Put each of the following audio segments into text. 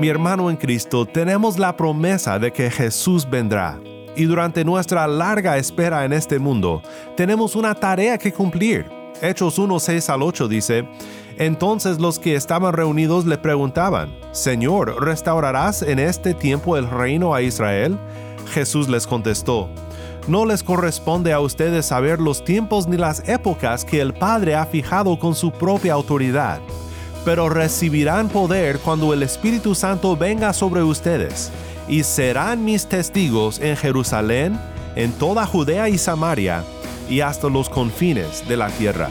Mi hermano en Cristo, tenemos la promesa de que Jesús vendrá. Y durante nuestra larga espera en este mundo, tenemos una tarea que cumplir. Hechos 1, 6 al 8 dice, Entonces los que estaban reunidos le preguntaban, Señor, ¿restaurarás en este tiempo el reino a Israel? Jesús les contestó, No les corresponde a ustedes saber los tiempos ni las épocas que el Padre ha fijado con su propia autoridad pero recibirán poder cuando el Espíritu Santo venga sobre ustedes, y serán mis testigos en Jerusalén, en toda Judea y Samaria, y hasta los confines de la tierra.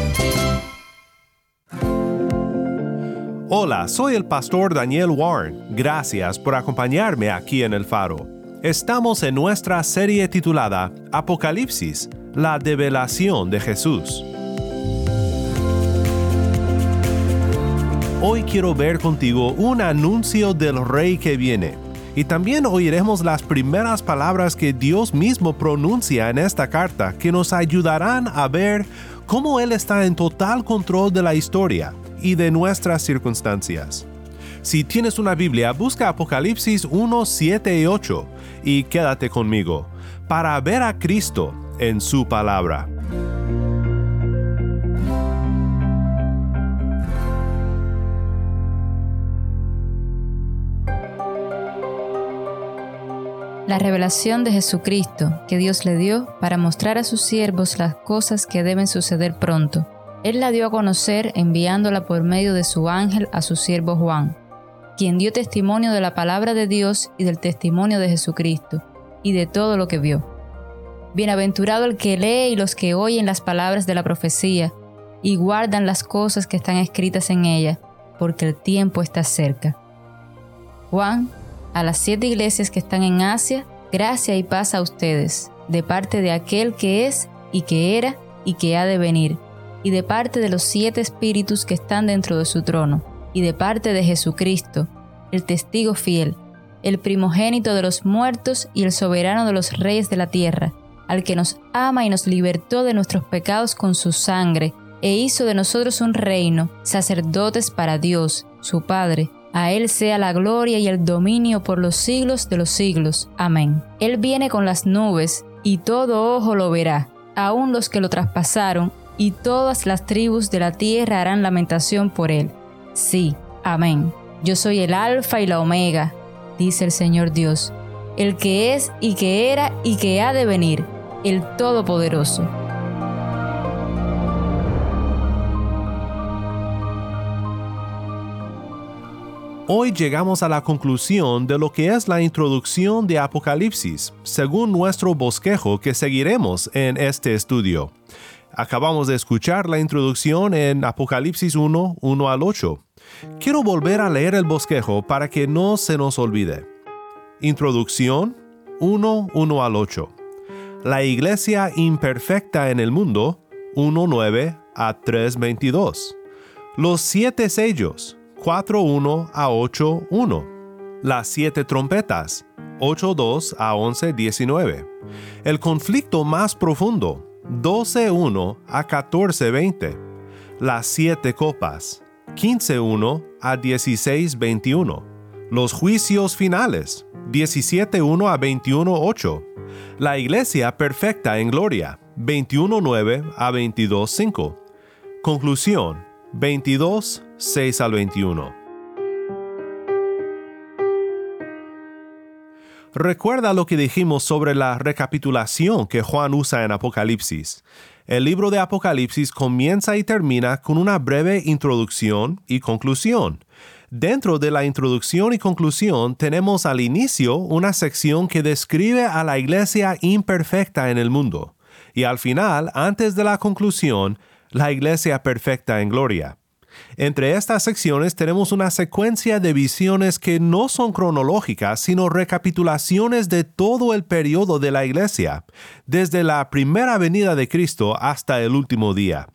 Hola, soy el pastor Daniel Warren. Gracias por acompañarme aquí en El Faro. Estamos en nuestra serie titulada Apocalipsis, la develación de Jesús. Hoy quiero ver contigo un anuncio del Rey que viene. Y también oiremos las primeras palabras que Dios mismo pronuncia en esta carta que nos ayudarán a ver cómo Él está en total control de la historia y de nuestras circunstancias. Si tienes una Biblia, busca Apocalipsis 1, 7 y 8 y quédate conmigo para ver a Cristo en su palabra. La revelación de Jesucristo que Dios le dio para mostrar a sus siervos las cosas que deben suceder pronto. Él la dio a conocer enviándola por medio de su ángel a su siervo Juan, quien dio testimonio de la palabra de Dios y del testimonio de Jesucristo, y de todo lo que vio. Bienaventurado el que lee y los que oyen las palabras de la profecía, y guardan las cosas que están escritas en ella, porque el tiempo está cerca. Juan, a las siete iglesias que están en Asia, gracia y paz a ustedes, de parte de aquel que es y que era y que ha de venir, y de parte de los siete espíritus que están dentro de su trono, y de parte de Jesucristo, el testigo fiel, el primogénito de los muertos y el soberano de los reyes de la tierra, al que nos ama y nos libertó de nuestros pecados con su sangre, e hizo de nosotros un reino, sacerdotes para Dios, su Padre. A Él sea la gloria y el dominio por los siglos de los siglos. Amén. Él viene con las nubes, y todo ojo lo verá, aun los que lo traspasaron, y todas las tribus de la tierra harán lamentación por Él. Sí, amén. Yo soy el Alfa y la Omega, dice el Señor Dios, el que es y que era y que ha de venir, el Todopoderoso. Hoy llegamos a la conclusión de lo que es la introducción de Apocalipsis, según nuestro bosquejo que seguiremos en este estudio. Acabamos de escuchar la introducción en Apocalipsis 1, 1 al 8. Quiero volver a leer el bosquejo para que no se nos olvide. Introducción 1, 1 al 8. La iglesia imperfecta en el mundo 1, 9 a 3, 22. Los siete sellos 4, 1 a 8, 1. Las siete trompetas 8, 2 a 11, 19. El conflicto más profundo 12.1 a 14.20. Las siete copas, 15.1 a 16.21. Los juicios finales, 17.1 a 21.8. La iglesia perfecta en gloria, 21.9 a 22.5. Conclusión, 22.6 al 21. Recuerda lo que dijimos sobre la recapitulación que Juan usa en Apocalipsis. El libro de Apocalipsis comienza y termina con una breve introducción y conclusión. Dentro de la introducción y conclusión tenemos al inicio una sección que describe a la iglesia imperfecta en el mundo y al final, antes de la conclusión, la iglesia perfecta en gloria. Entre estas secciones tenemos una secuencia de visiones que no son cronológicas, sino recapitulaciones de todo el periodo de la iglesia, desde la primera venida de Cristo hasta el último día.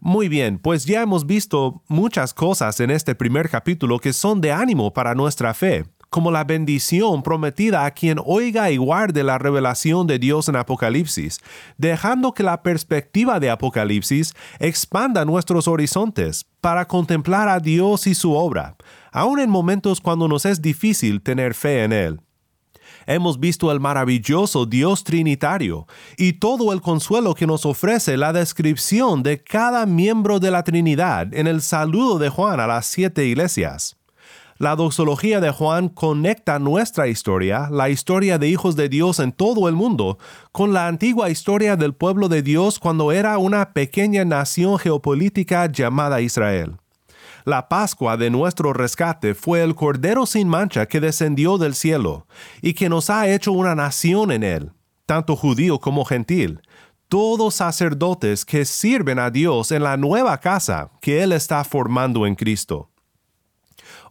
Muy bien, pues ya hemos visto muchas cosas en este primer capítulo que son de ánimo para nuestra fe, como la bendición prometida a quien oiga y guarde la revelación de Dios en Apocalipsis, dejando que la perspectiva de Apocalipsis expanda nuestros horizontes para contemplar a Dios y su obra, aun en momentos cuando nos es difícil tener fe en Él hemos visto el maravilloso Dios Trinitario y todo el consuelo que nos ofrece la descripción de cada miembro de la Trinidad en el saludo de Juan a las siete iglesias. La doxología de Juan conecta nuestra historia, la historia de hijos de Dios en todo el mundo, con la antigua historia del pueblo de Dios cuando era una pequeña nación geopolítica llamada Israel. La Pascua de nuestro rescate fue el Cordero sin mancha que descendió del cielo y que nos ha hecho una nación en él, tanto judío como gentil, todos sacerdotes que sirven a Dios en la nueva casa que Él está formando en Cristo.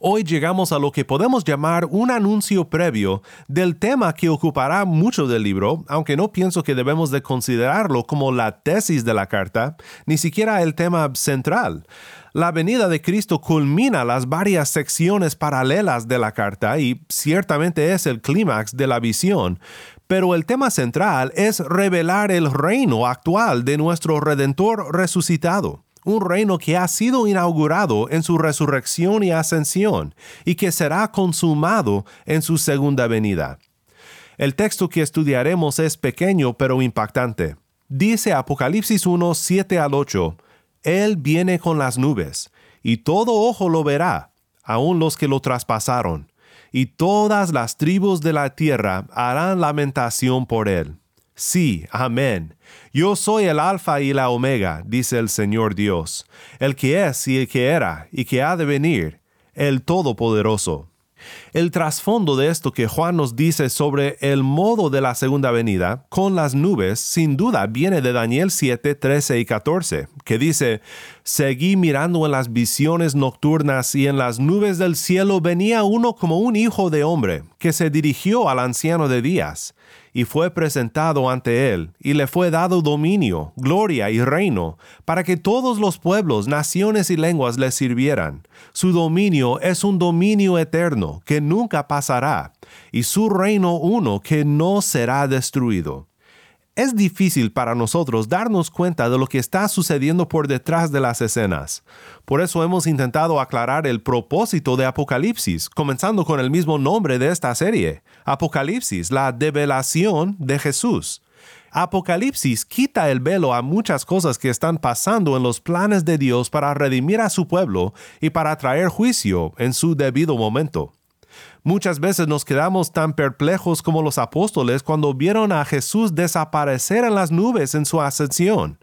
Hoy llegamos a lo que podemos llamar un anuncio previo del tema que ocupará mucho del libro, aunque no pienso que debemos de considerarlo como la tesis de la carta, ni siquiera el tema central. La venida de Cristo culmina las varias secciones paralelas de la carta y ciertamente es el clímax de la visión, pero el tema central es revelar el reino actual de nuestro Redentor resucitado, un reino que ha sido inaugurado en su resurrección y ascensión y que será consumado en su segunda venida. El texto que estudiaremos es pequeño pero impactante. Dice Apocalipsis 1, 7 al 8, él viene con las nubes, y todo ojo lo verá, aun los que lo traspasaron, y todas las tribus de la tierra harán lamentación por él. Sí, amén. Yo soy el Alfa y la Omega, dice el Señor Dios, el que es y el que era y que ha de venir, el Todopoderoso. El trasfondo de esto que Juan nos dice sobre el modo de la segunda venida con las nubes sin duda viene de Daniel 7, 13 y 14, que dice, Seguí mirando en las visiones nocturnas y en las nubes del cielo venía uno como un hijo de hombre, que se dirigió al anciano de días y fue presentado ante él, y le fue dado dominio, gloria y reino, para que todos los pueblos, naciones y lenguas le sirvieran. Su dominio es un dominio eterno, que nunca pasará, y su reino uno que no será destruido. Es difícil para nosotros darnos cuenta de lo que está sucediendo por detrás de las escenas. Por eso hemos intentado aclarar el propósito de Apocalipsis, comenzando con el mismo nombre de esta serie, Apocalipsis, la develación de Jesús. Apocalipsis quita el velo a muchas cosas que están pasando en los planes de Dios para redimir a su pueblo y para traer juicio en su debido momento. Muchas veces nos quedamos tan perplejos como los apóstoles cuando vieron a Jesús desaparecer en las nubes en su ascensión.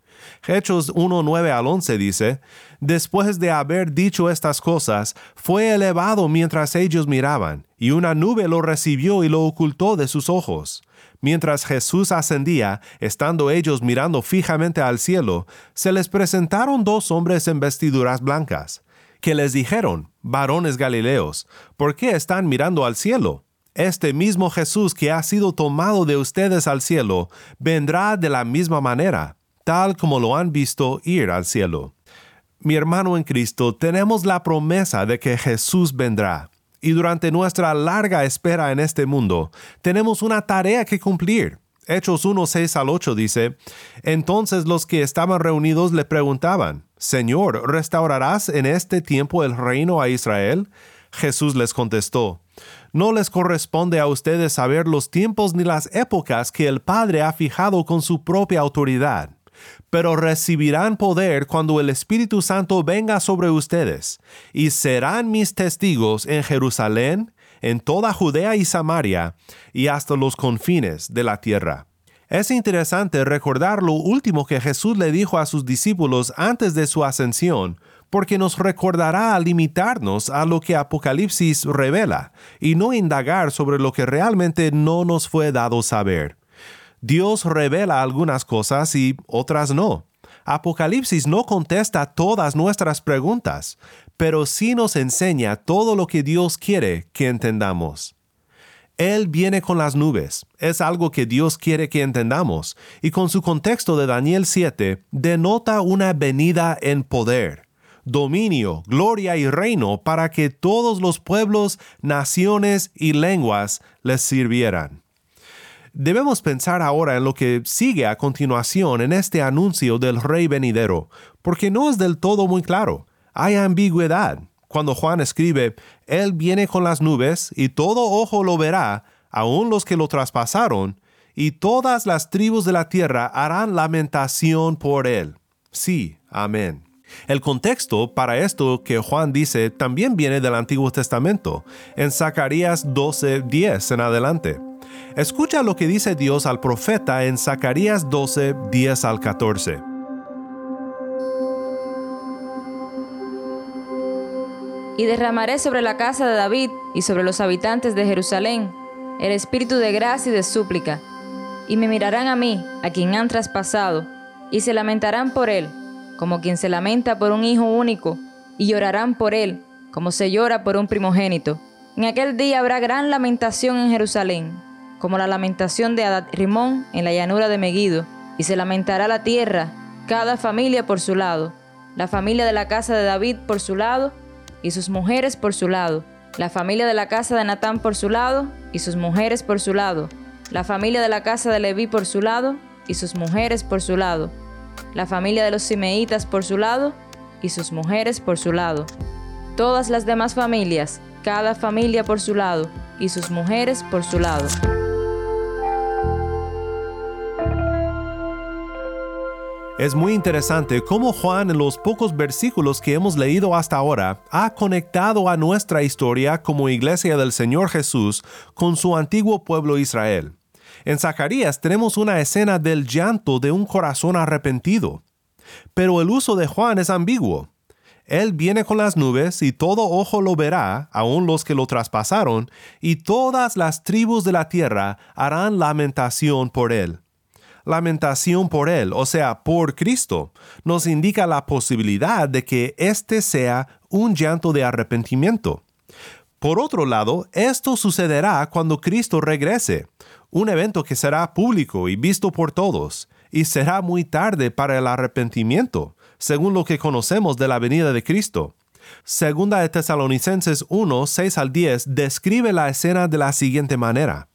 Hechos 1.9 al 11 dice, Después de haber dicho estas cosas, fue elevado mientras ellos miraban, y una nube lo recibió y lo ocultó de sus ojos. Mientras Jesús ascendía, estando ellos mirando fijamente al cielo, se les presentaron dos hombres en vestiduras blancas que les dijeron, varones Galileos, ¿por qué están mirando al cielo? Este mismo Jesús que ha sido tomado de ustedes al cielo, vendrá de la misma manera, tal como lo han visto ir al cielo. Mi hermano en Cristo, tenemos la promesa de que Jesús vendrá. Y durante nuestra larga espera en este mundo, tenemos una tarea que cumplir. Hechos 1, 6 al 8 dice, Entonces los que estaban reunidos le preguntaban, Señor, ¿restaurarás en este tiempo el reino a Israel? Jesús les contestó, No les corresponde a ustedes saber los tiempos ni las épocas que el Padre ha fijado con su propia autoridad, pero recibirán poder cuando el Espíritu Santo venga sobre ustedes, y serán mis testigos en Jerusalén, en toda Judea y Samaria, y hasta los confines de la tierra. Es interesante recordar lo último que Jesús le dijo a sus discípulos antes de su ascensión, porque nos recordará limitarnos a lo que Apocalipsis revela y no indagar sobre lo que realmente no nos fue dado saber. Dios revela algunas cosas y otras no. Apocalipsis no contesta todas nuestras preguntas, pero sí nos enseña todo lo que Dios quiere que entendamos. Él viene con las nubes, es algo que Dios quiere que entendamos, y con su contexto de Daniel 7 denota una venida en poder, dominio, gloria y reino para que todos los pueblos, naciones y lenguas les sirvieran. Debemos pensar ahora en lo que sigue a continuación en este anuncio del Rey venidero, porque no es del todo muy claro. Hay ambigüedad. Cuando Juan escribe, Él viene con las nubes y todo ojo lo verá, aun los que lo traspasaron, y todas las tribus de la tierra harán lamentación por Él. Sí, amén. El contexto para esto que Juan dice también viene del Antiguo Testamento, en Zacarías 12:10 en adelante. Escucha lo que dice Dios al profeta en Zacarías 12, 10 al 14. Y derramaré sobre la casa de David y sobre los habitantes de Jerusalén el espíritu de gracia y de súplica. Y me mirarán a mí, a quien han traspasado, y se lamentarán por él, como quien se lamenta por un hijo único, y llorarán por él, como se llora por un primogénito. En aquel día habrá gran lamentación en Jerusalén, como la lamentación de Adad Rimón en la llanura de Megido, y se lamentará la tierra, cada familia por su lado, la familia de la casa de David por su lado, y sus mujeres por su lado, la familia de la casa de Natán por su lado, y sus mujeres por su lado, la familia de la casa de Leví por su lado, y sus mujeres por su lado, la familia de los Simeitas por su lado, y sus mujeres por su lado. Todas las demás familias, cada familia por su lado, y sus mujeres por su lado. Es muy interesante cómo Juan en los pocos versículos que hemos leído hasta ahora ha conectado a nuestra historia como iglesia del Señor Jesús con su antiguo pueblo Israel. En Zacarías tenemos una escena del llanto de un corazón arrepentido. Pero el uso de Juan es ambiguo. Él viene con las nubes y todo ojo lo verá, aun los que lo traspasaron, y todas las tribus de la tierra harán lamentación por él lamentación por Él, o sea, por Cristo, nos indica la posibilidad de que éste sea un llanto de arrepentimiento. Por otro lado, esto sucederá cuando Cristo regrese, un evento que será público y visto por todos, y será muy tarde para el arrepentimiento, según lo que conocemos de la venida de Cristo. Segunda de Tesalonicenses 1, 6 al 10 describe la escena de la siguiente manera.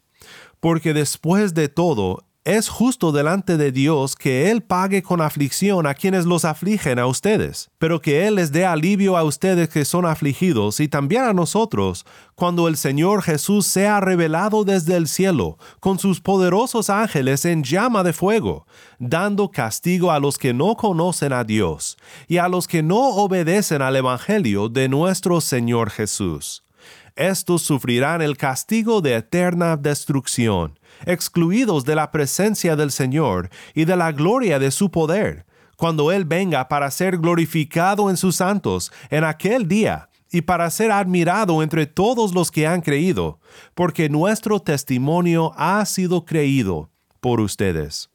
Porque después de todo, es justo delante de Dios que Él pague con aflicción a quienes los afligen a ustedes, pero que Él les dé alivio a ustedes que son afligidos y también a nosotros, cuando el Señor Jesús sea revelado desde el cielo, con sus poderosos ángeles en llama de fuego, dando castigo a los que no conocen a Dios y a los que no obedecen al Evangelio de nuestro Señor Jesús. Estos sufrirán el castigo de eterna destrucción excluidos de la presencia del Señor y de la gloria de su poder, cuando Él venga para ser glorificado en sus santos en aquel día y para ser admirado entre todos los que han creído, porque nuestro testimonio ha sido creído por ustedes.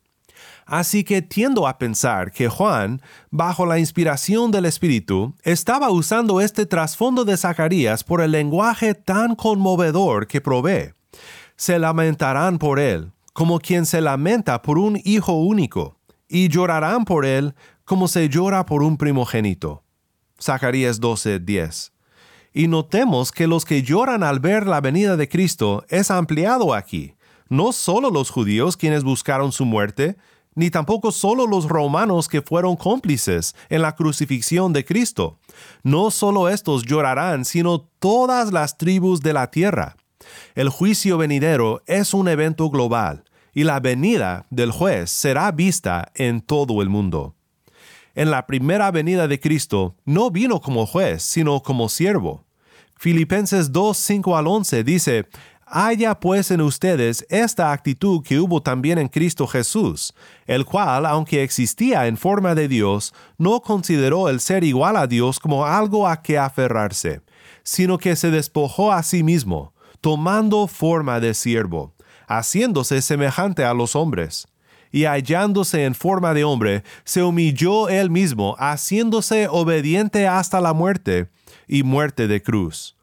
Así que tiendo a pensar que Juan, bajo la inspiración del Espíritu, estaba usando este trasfondo de Zacarías por el lenguaje tan conmovedor que provee se lamentarán por él, como quien se lamenta por un hijo único, y llorarán por él como se llora por un primogénito. Zacarías 12:10. Y notemos que los que lloran al ver la venida de Cristo es ampliado aquí. No solo los judíos quienes buscaron su muerte, ni tampoco solo los romanos que fueron cómplices en la crucifixión de Cristo. No solo estos llorarán, sino todas las tribus de la tierra. El juicio venidero es un evento global y la venida del juez será vista en todo el mundo. En la primera venida de Cristo no vino como juez, sino como siervo. Filipenses 2, 5 al 11 dice, Haya pues en ustedes esta actitud que hubo también en Cristo Jesús, el cual, aunque existía en forma de Dios, no consideró el ser igual a Dios como algo a que aferrarse, sino que se despojó a sí mismo, tomando forma de siervo, haciéndose semejante a los hombres. Y hallándose en forma de hombre, se humilló él mismo, haciéndose obediente hasta la muerte, y muerte de cruz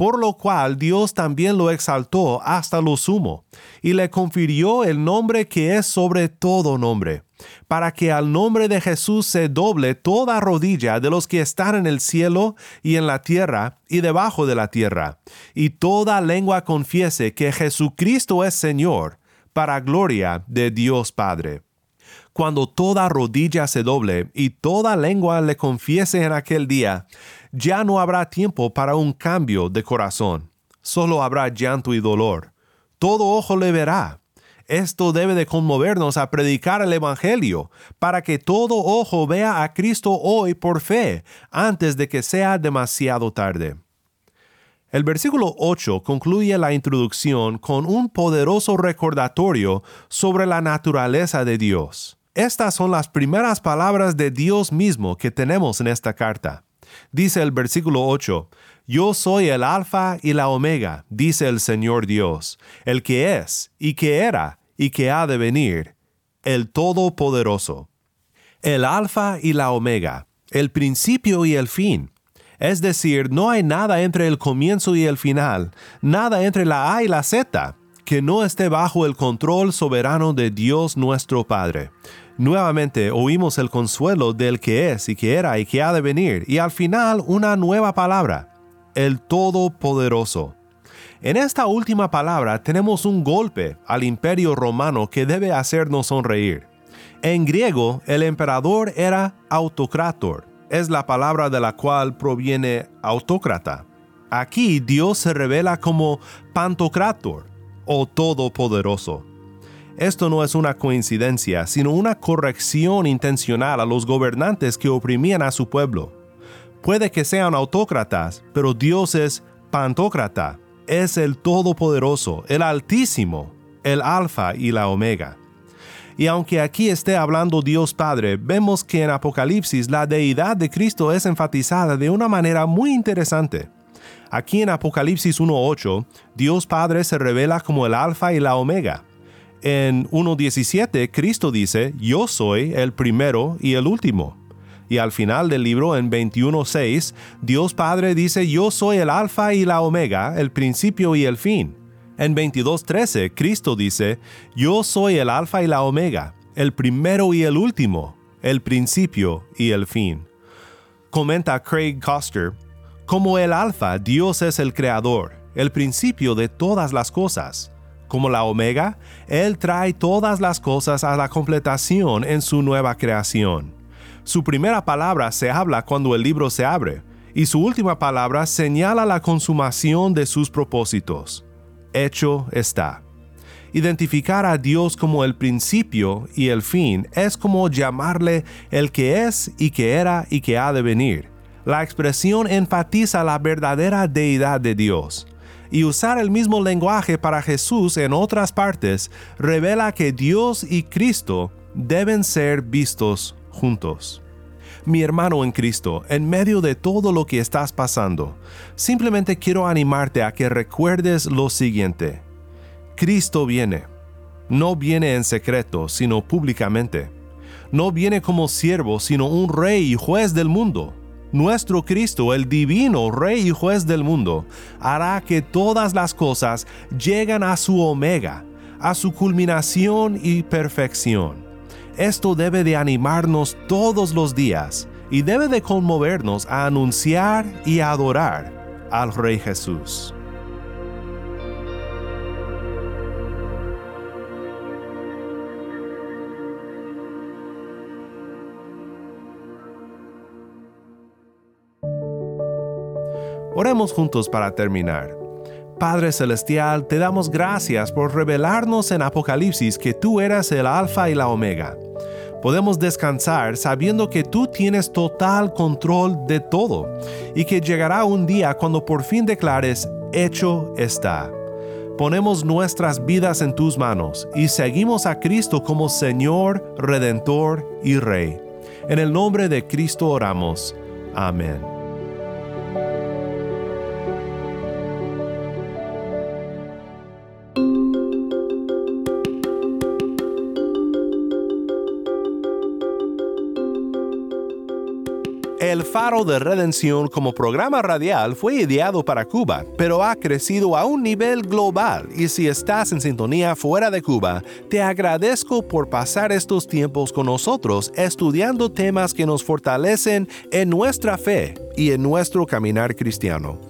por lo cual Dios también lo exaltó hasta lo sumo, y le confirió el nombre que es sobre todo nombre, para que al nombre de Jesús se doble toda rodilla de los que están en el cielo y en la tierra y debajo de la tierra, y toda lengua confiese que Jesucristo es Señor, para gloria de Dios Padre cuando toda rodilla se doble y toda lengua le confiese en aquel día, ya no habrá tiempo para un cambio de corazón, solo habrá llanto y dolor. Todo ojo le verá. Esto debe de conmovernos a predicar el Evangelio, para que todo ojo vea a Cristo hoy por fe, antes de que sea demasiado tarde. El versículo 8 concluye la introducción con un poderoso recordatorio sobre la naturaleza de Dios. Estas son las primeras palabras de Dios mismo que tenemos en esta carta. Dice el versículo 8, Yo soy el alfa y la omega, dice el Señor Dios, el que es, y que era, y que ha de venir, el Todopoderoso. El alfa y la omega, el principio y el fin. Es decir, no hay nada entre el comienzo y el final, nada entre la A y la Z, que no esté bajo el control soberano de Dios nuestro Padre. Nuevamente oímos el consuelo del que es y que era y que ha de venir, y al final una nueva palabra, el Todopoderoso. En esta última palabra tenemos un golpe al imperio romano que debe hacernos sonreír. En griego, el emperador era autocrator, es la palabra de la cual proviene autócrata. Aquí Dios se revela como pantocrator o todopoderoso. Esto no es una coincidencia, sino una corrección intencional a los gobernantes que oprimían a su pueblo. Puede que sean autócratas, pero Dios es pantócrata, es el Todopoderoso, el Altísimo, el Alfa y la Omega. Y aunque aquí esté hablando Dios Padre, vemos que en Apocalipsis la deidad de Cristo es enfatizada de una manera muy interesante. Aquí en Apocalipsis 1.8, Dios Padre se revela como el Alfa y la Omega, en 1.17, Cristo dice, yo soy el primero y el último. Y al final del libro, en 21.6, Dios Padre dice, yo soy el alfa y la omega, el principio y el fin. En 22.13, Cristo dice, yo soy el alfa y la omega, el primero y el último, el principio y el fin. Comenta Craig Coster, como el alfa, Dios es el creador, el principio de todas las cosas como la Omega, Él trae todas las cosas a la completación en su nueva creación. Su primera palabra se habla cuando el libro se abre, y su última palabra señala la consumación de sus propósitos. Hecho está. Identificar a Dios como el principio y el fin es como llamarle el que es y que era y que ha de venir. La expresión enfatiza la verdadera deidad de Dios y usar el mismo lenguaje para Jesús en otras partes revela que Dios y Cristo deben ser vistos juntos. Mi hermano en Cristo, en medio de todo lo que estás pasando, simplemente quiero animarte a que recuerdes lo siguiente. Cristo viene. No viene en secreto, sino públicamente. No viene como siervo, sino un rey y juez del mundo nuestro Cristo, el divino Rey y Juez del mundo, hará que todas las cosas lleguen a su omega, a su culminación y perfección. Esto debe de animarnos todos los días y debe de conmovernos a anunciar y adorar al Rey Jesús. Oremos juntos para terminar. Padre Celestial, te damos gracias por revelarnos en Apocalipsis que tú eras el Alfa y la Omega. Podemos descansar sabiendo que tú tienes total control de todo y que llegará un día cuando por fin declares, hecho está. ponemos nuestras vidas en tus manos y seguimos a Cristo como Señor, Redentor y Rey. En el nombre de Cristo oramos. Amén. Faro de Redención como programa radial fue ideado para Cuba, pero ha crecido a un nivel global y si estás en sintonía fuera de Cuba, te agradezco por pasar estos tiempos con nosotros estudiando temas que nos fortalecen en nuestra fe y en nuestro caminar cristiano.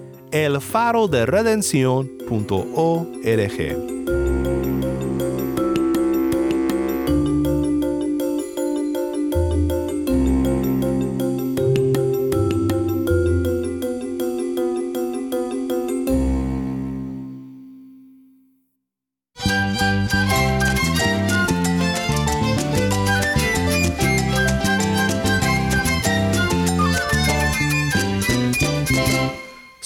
elfaroderedención.org.